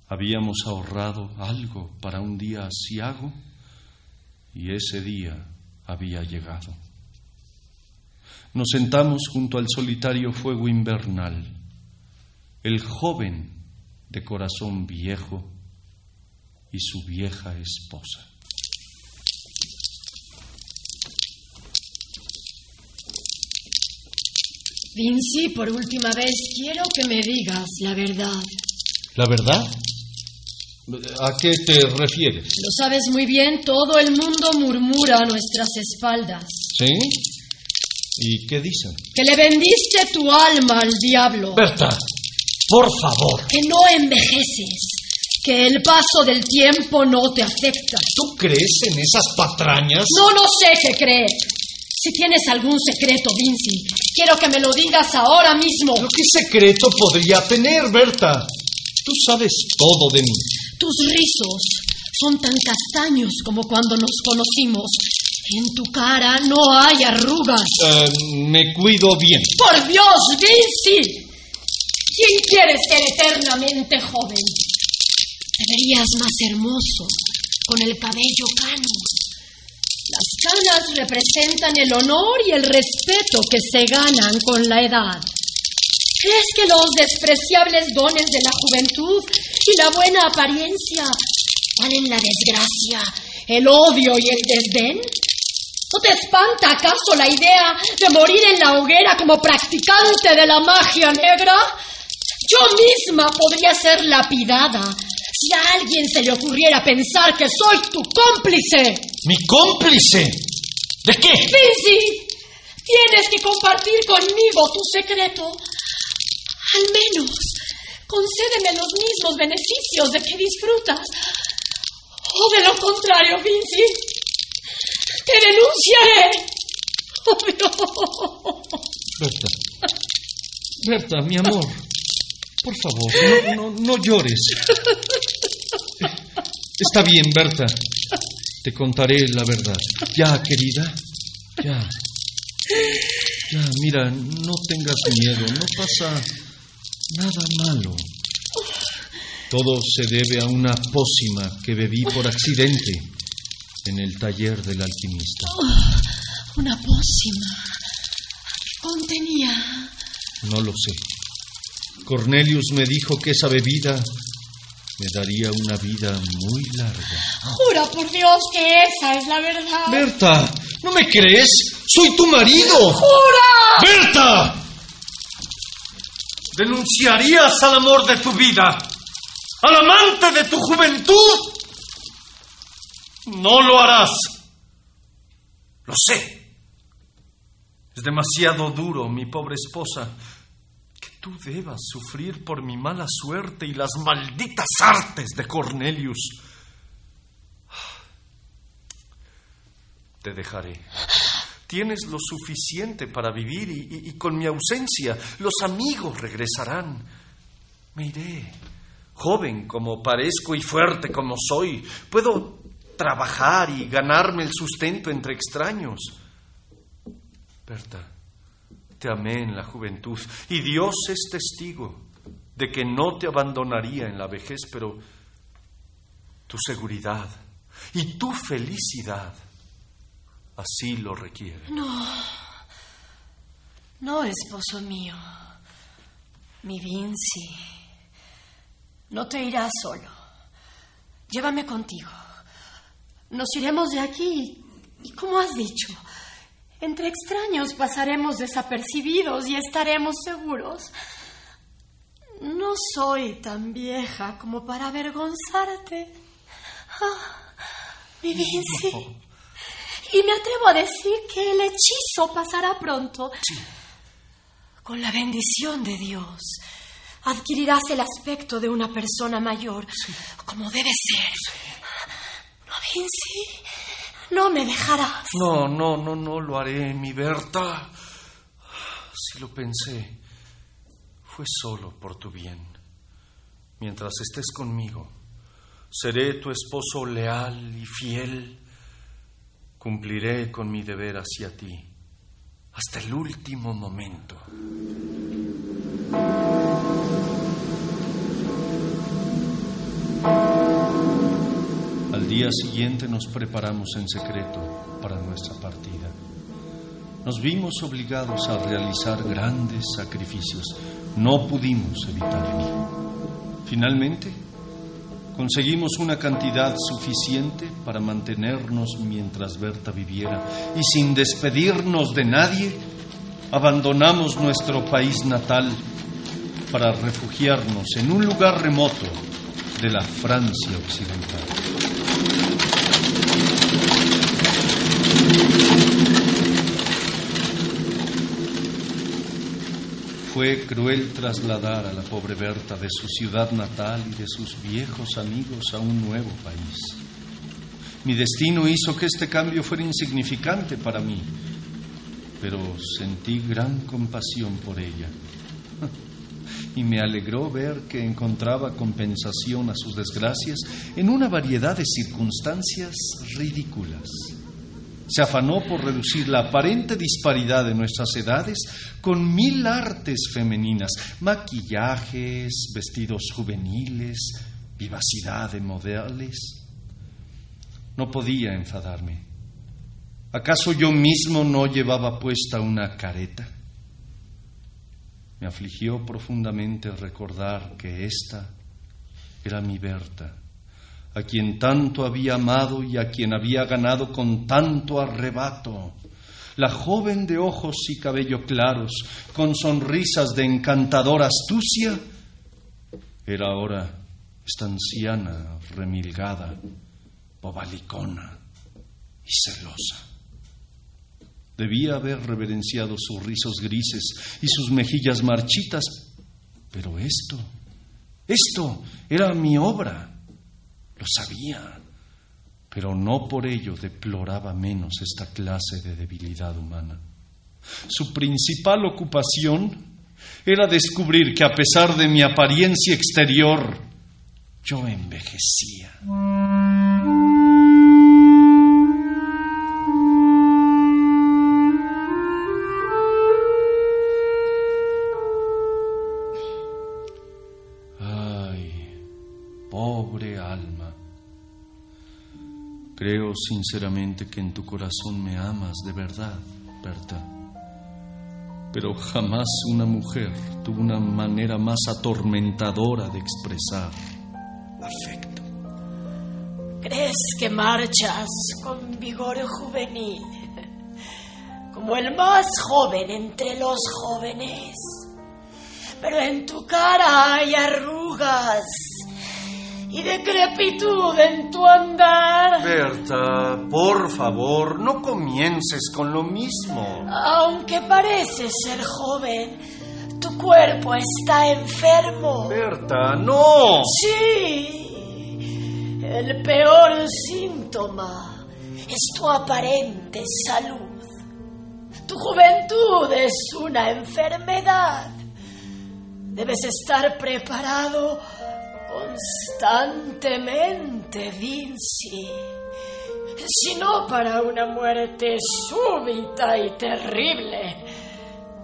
Habíamos ahorrado algo para un día asiago y ese día había llegado. Nos sentamos junto al solitario fuego invernal. El joven de corazón viejo y su vieja esposa. Vinci, por última vez quiero que me digas la verdad. ¿La verdad? ¿A qué te refieres? Lo sabes muy bien, todo el mundo murmura a nuestras espaldas. ¿Sí? ¿Y qué dicen? Que le vendiste tu alma al diablo. Berta, por favor. Que no envejeces. Que el paso del tiempo no te afecta. ¿Tú crees en esas patrañas? No, no sé qué creer. Si tienes algún secreto, Vinci, quiero que me lo digas ahora mismo. ¿Pero qué secreto podría tener, Berta? Tú sabes todo de mí. Tus rizos son tan castaños como cuando nos conocimos. En tu cara no hay arrugas. Eh, me cuido bien. ¡Por Dios, Vinci! ¿Quién quiere ser eternamente joven? Deberías más hermoso, con el cabello cano. Las canas representan el honor y el respeto que se ganan con la edad. ¿Crees que los despreciables dones de la juventud y la buena apariencia valen la desgracia, el odio y el desdén? ¿No te espanta acaso la idea de morir en la hoguera como practicante de la magia negra? Yo misma podría ser lapidada si a alguien se le ocurriera pensar que soy tu cómplice. ¿Mi cómplice? ¿De qué? Vinci, tienes que compartir conmigo tu secreto. Al menos, concédeme los mismos beneficios de que disfrutas. O de lo contrario, Vinci, te denunciaré. Oh, no. Berta. Berta, mi amor. Por favor, no, no, no llores. Está bien, Berta. Te contaré la verdad. Ya, querida. Ya. Ya, mira, no tengas miedo. No pasa nada malo. Todo se debe a una pócima que bebí por accidente en el taller del alquimista. Oh, una pócima. ¿Qué contenía? No lo sé. Cornelius me dijo que esa bebida me daría una vida muy larga. Jura por Dios que esa es la verdad. Berta, ¿no me crees? Soy tu marido. ¡Jura! Berta. ¿Denunciarías al amor de tu vida? ¿Al amante de tu juventud? No lo harás. Lo sé. Es demasiado duro, mi pobre esposa, tú debas sufrir por mi mala suerte y las malditas artes de Cornelius. Te dejaré. Tienes lo suficiente para vivir y, con mi ausencia los amigos regresarán. Me iré. Joven como parezco y fuerte como soy, puedo trabajar y ganarme el sustento entre extraños. Berta, te amé en la juventud y Dios es testigo de que no te abandonaría en la vejez, pero tu seguridad y tu felicidad así lo requieren. No, esposo mío. Mi Vinci. No te irás solo. Llévame contigo. Nos iremos de aquí. Y como has dicho, entre extraños pasaremos desapercibidos y estaremos seguros. No soy tan vieja como para avergonzarte. Ah, mi Vinci. Y me atrevo a decir que el hechizo pasará pronto. Con la bendición de Dios, adquirirás el aspecto de una persona mayor, como debe ser. No, Vinci, no me dejarás. No, no, no, no lo haré, mi Berta. Si lo pensé, fue solo por tu bien. Mientras estés conmigo, seré tu esposo leal y fiel. Cumpliré con mi deber hacia ti hasta el último momento. Día siguiente nos preparamos en secreto para nuestra partida. Nos vimos obligados a realizar grandes sacrificios. No pudimos evitarlo. Finalmente, conseguimos una cantidad suficiente para mantenernos mientras Berta viviera y sin despedirnos de nadie, abandonamos nuestro país natal para refugiarnos en un lugar remoto de la Francia occidental. Fue cruel trasladar a la pobre Berta de su ciudad natal y de sus viejos amigos a un nuevo país. Mi destino hizo que este cambio fuera insignificante para mí, pero sentí gran compasión por ella. Y me alegró ver que encontraba compensación a sus desgracias en una variedad de circunstancias ridículas se afanó por reducir la aparente disparidad de nuestras edades con mil artes femeninas, maquillajes, vestidos juveniles, vivacidad de modales. No podía enfadarme. ¿Acaso yo mismo no llevaba puesta una careta? Me afligió profundamente recordar que esta era mi Berta a quien tanto había amado y a quien había ganado con tanto arrebato. La joven de ojos y cabello claros, con sonrisas de encantadora astucia, era ahora esta anciana, remilgada, bobalicona y celosa. Debía haber reverenciado sus rizos grises y sus mejillas marchitas, pero esto, esto era mi obra lo sabía, pero no por ello deploraba menos esta clase de debilidad humana. Su principal ocupación era descubrir que a pesar de mi apariencia exterior, yo envejecía. Creo sinceramente que en tu corazón me amas de verdad, Berta. Pero jamás una mujer tuvo una manera más atormentadora de expresar afecto. ¿Crees que marchas con vigor juvenil? Como el más joven entre los jóvenes. Pero en tu cara hay arrugas y decrepitud en tu andar. Berta, por favor, no comiences con lo mismo. Aunque pareces ser joven, tu cuerpo está enfermo. Berta, no. Sí, el peor síntoma es tu aparente salud. Tu juventud es una enfermedad. Debes estar preparado constantemente, Vinci, sino para una muerte súbita y terrible.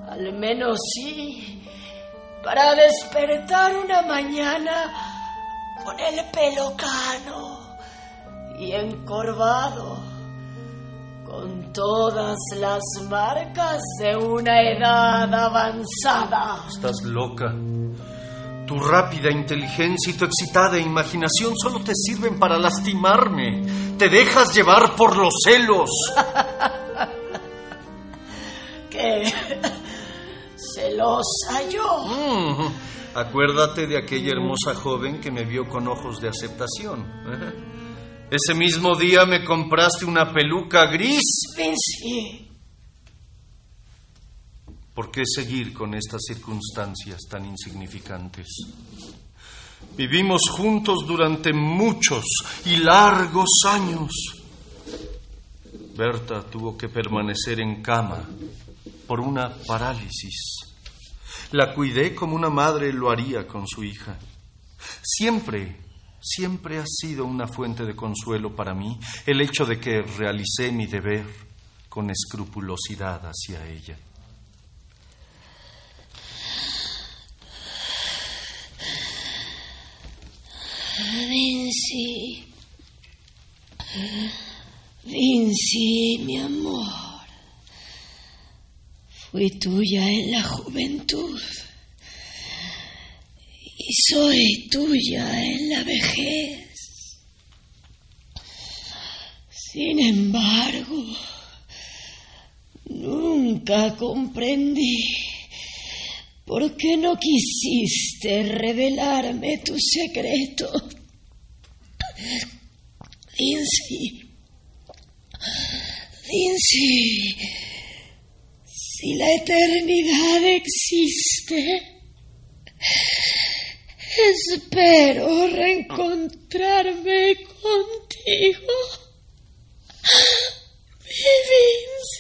Al menos sí, para despertar una mañana con el pelo cano y encorvado, con todas las marcas de una edad avanzada. Estás loca. Tu rápida inteligencia y tu excitada imaginación solo te sirven para lastimarme. Te dejas llevar por los celos. ¿Qué? ¿Celosa yo? Mm, acuérdate de aquella hermosa joven que me vio con ojos de aceptación. Ese mismo día me compraste una peluca gris. Sí. ¿Por qué seguir con estas circunstancias tan insignificantes? Vivimos juntos durante muchos y largos años. Berta tuvo que permanecer en cama por una parálisis. La cuidé como una madre lo haría con su hija. Siempre, siempre ha sido una fuente de consuelo para mí el hecho de que realicé mi deber con escrupulosidad hacia ella. Vinci. Vinci, mi amor. Fui tuya en la juventud. Y soy tuya en la vejez. Sin embargo, nunca comprendí por qué no quisiste revelarme tu secreto. Vinci, Vinci, si la eternidad existe, espero reencontrarme contigo.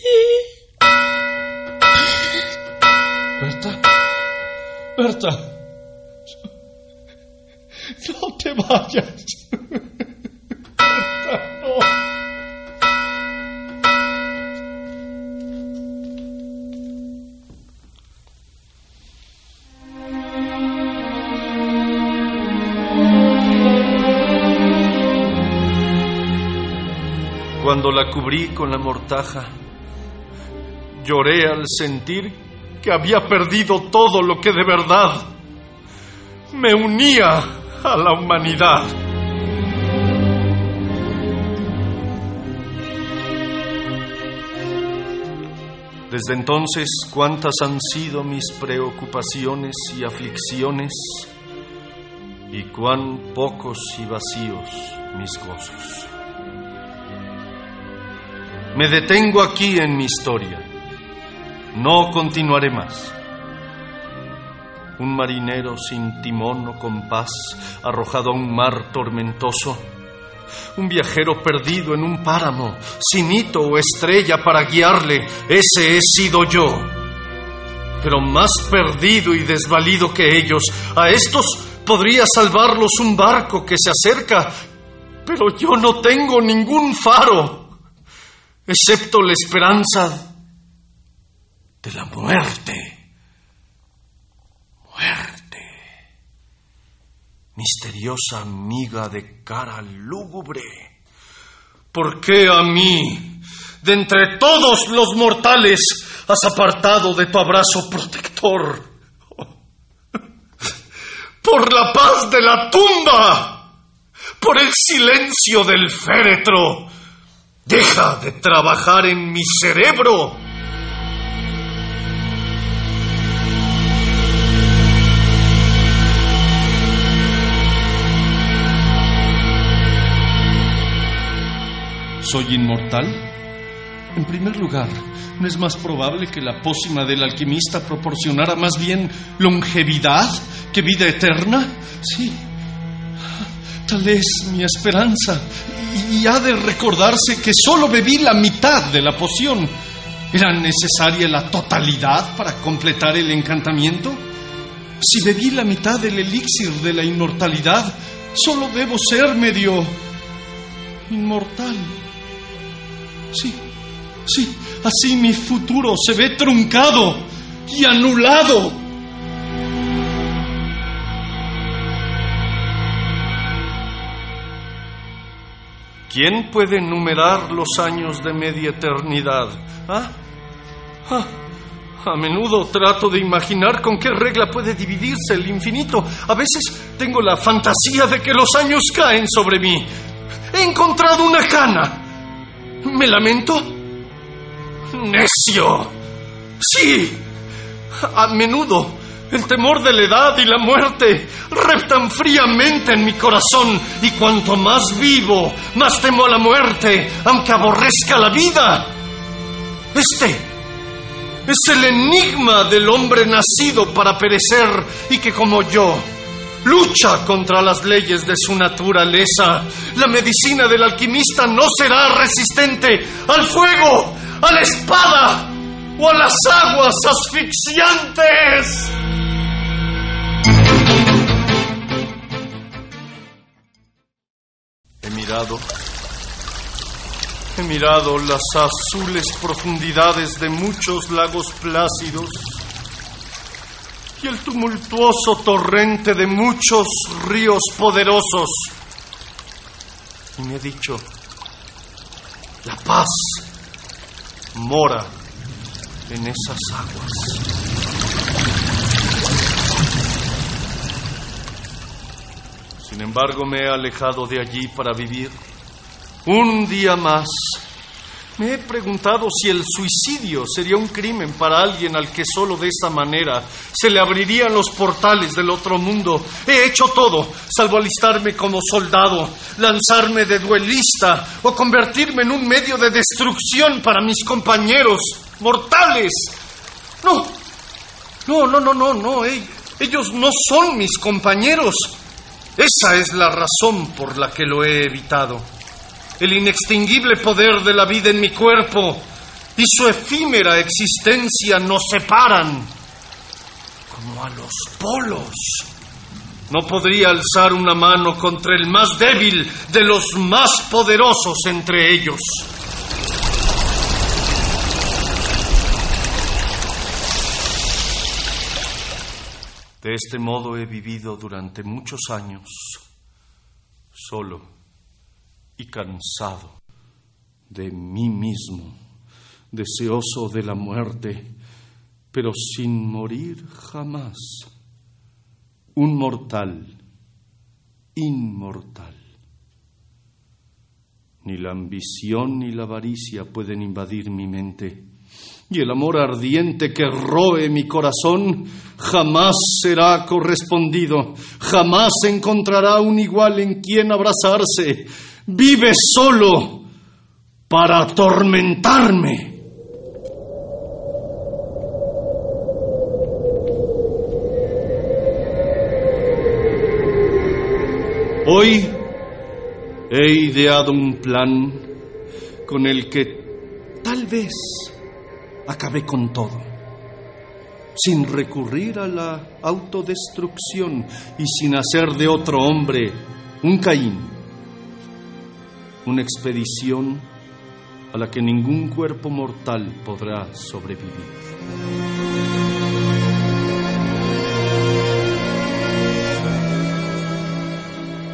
Mi. Berta, no te vayas. Cuando la cubrí con la mortaja, lloré al sentir que había perdido todo lo que de verdad me unía a la humanidad. Desde entonces, cuántas han sido mis preocupaciones y aflicciones, y cuán pocos y vacíos mis gozos. Me detengo aquí en mi historia. No continuaré más. Un marinero sin timón o compás, arrojado a un mar tormentoso. Un viajero perdido en un páramo, sin hito o estrella para guiarle. Ese he sido yo. Pero más perdido y desvalido que ellos. A estos podría salvarlos un barco que se acerca. Pero yo no tengo ningún faro excepto la esperanza de la muerte. Muerte. Misteriosa amiga de cara lúgubre. ¿Por qué a mí, de entre todos los mortales, has apartado de tu abrazo protector? Por la paz de la tumba, por el silencio del féretro, Deja de trabajar en mi cerebro. ¿Soy inmortal? En primer lugar, ¿no es más probable que la pócima del alquimista proporcionara más bien longevidad que vida eterna? Sí. Tal es mi esperanza y ha de recordarse que solo bebí la mitad de la poción. ¿Era necesaria la totalidad para completar el encantamiento? Si bebí la mitad del elixir de la inmortalidad, solo debo ser medio inmortal. Sí, sí, así mi futuro se ve truncado y anulado. ¿Quién puede enumerar los años de media eternidad? ¿Ah? ¿Ah? A menudo trato de imaginar con qué regla puede dividirse el infinito. A veces tengo la fantasía de que los años caen sobre mí. He encontrado una cana. ¿Me lamento? Necio. Sí. A menudo el temor de la edad y la muerte reptan fríamente en mi corazón y cuanto más vivo, más temo a la muerte, aunque aborrezca la vida. Este es el enigma del hombre nacido para perecer y que como yo Lucha contra las leyes de su naturaleza. La medicina del alquimista no será resistente al fuego, a la espada o a las aguas asfixiantes. He mirado, he mirado las azules profundidades de muchos lagos plácidos y el tumultuoso torrente de muchos ríos poderosos. Y me he dicho, la paz mora en esas aguas. Sin embargo, me he alejado de allí para vivir un día más. Me he preguntado si el suicidio sería un crimen para alguien al que solo de esta manera se le abrirían los portales del otro mundo. He hecho todo, salvo alistarme como soldado, lanzarme de duelista o convertirme en un medio de destrucción para mis compañeros mortales. No, no, no, no, no, no. Ellos no son mis compañeros. Esa es la razón por la que lo he evitado. El inextinguible poder de la vida en mi cuerpo y su efímera existencia nos separan como a los polos. No podría alzar una mano contra el más débil de los más poderosos entre ellos. De este modo he vivido durante muchos años, solo y cansado de mí mismo, deseoso de la muerte, pero sin morir jamás. Un mortal, inmortal. Ni la ambición ni la avaricia pueden invadir mi mente. Y el amor ardiente que roe mi corazón jamás será correspondido, jamás encontrará un igual en quien abrazarse. Vive solo para atormentarme. Hoy he ideado un plan con el que tal vez acabé con todo, sin recurrir a la autodestrucción y sin hacer de otro hombre un Caín, una expedición a la que ningún cuerpo mortal podrá sobrevivir.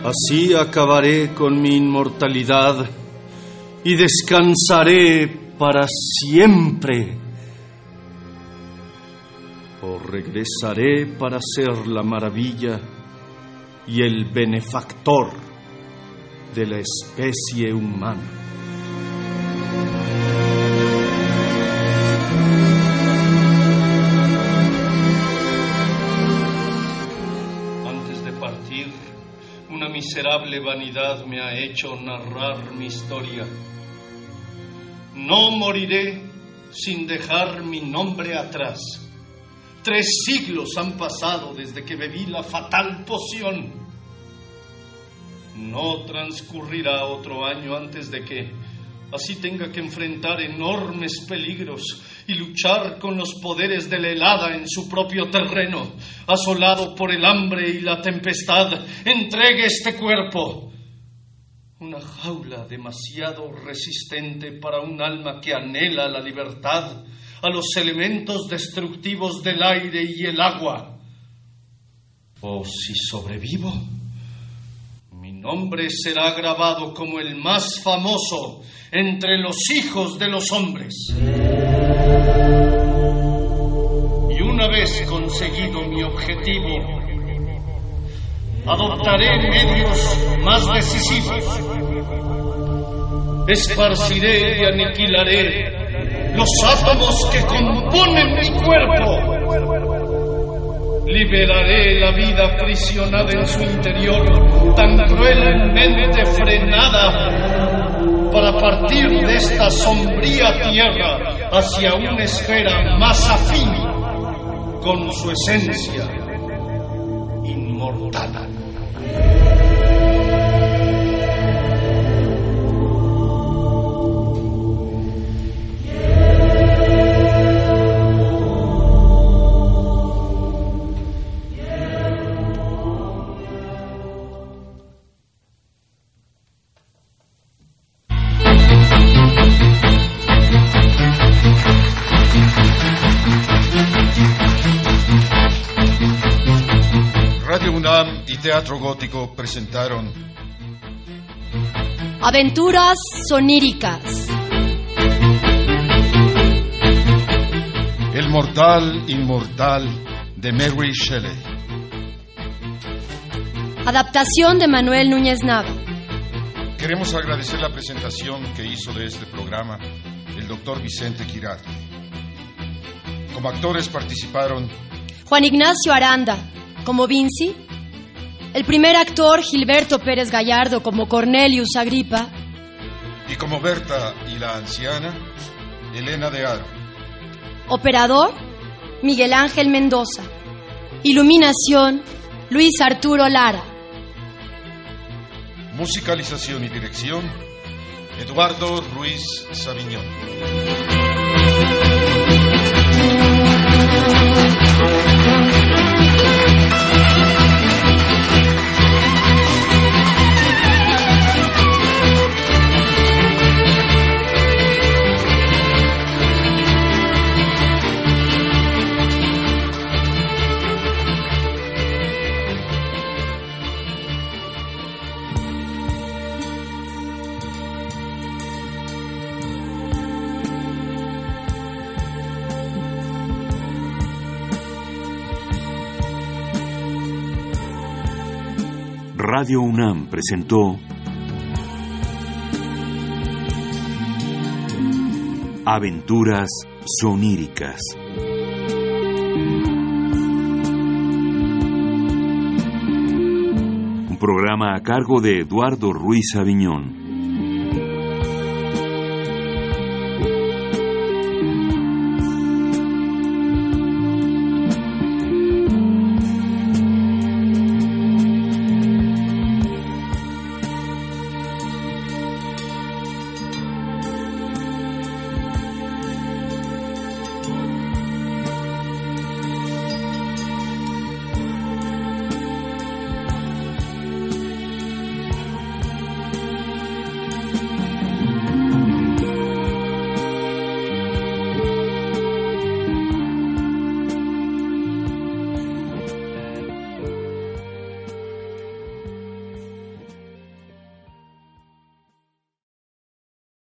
Así acabaré con mi inmortalidad y descansaré para siempre. O regresaré para ser la maravilla y el benefactor de la especie humana. Antes de partir, una miserable vanidad me ha hecho narrar mi historia. No moriré sin dejar mi nombre atrás. Tres siglos han pasado desde que bebí la fatal poción. No transcurrirá otro año antes de que así tenga que enfrentar enormes peligros y luchar con los poderes de la helada en su propio terreno, asolado por el hambre y la tempestad. Entregue este cuerpo. Una jaula demasiado resistente para un alma que anhela la libertad a los elementos destructivos del aire y el agua. O si sobrevivo, nombre será grabado como el más famoso entre los hijos de los hombres. Y una vez conseguido mi objetivo, adoptaré medios más decisivos. Esparciré y aniquilaré los átomos que componen mi cuerpo. Liberaré la vida aprisionada en su interior, tan cruelmente frenada, para partir de esta sombría tierra hacia una esfera más afín con su esencia inmortal. Teatro Gótico presentaron Aventuras soníricas. El mortal inmortal de Mary Shelley. Adaptación de Manuel Núñez Nava. Queremos agradecer la presentación que hizo de este programa el doctor Vicente Quirarte. Como actores participaron Juan Ignacio Aranda como Vinci, el primer actor Gilberto Pérez Gallardo como Cornelius Agripa y como Berta y la anciana, Elena de Aro. Operador Miguel Ángel Mendoza. Iluminación Luis Arturo Lara. Musicalización y dirección Eduardo Ruiz Sabiñón. Radio UNAM presentó Aventuras soníricas. Un programa a cargo de Eduardo Ruiz Aviñón.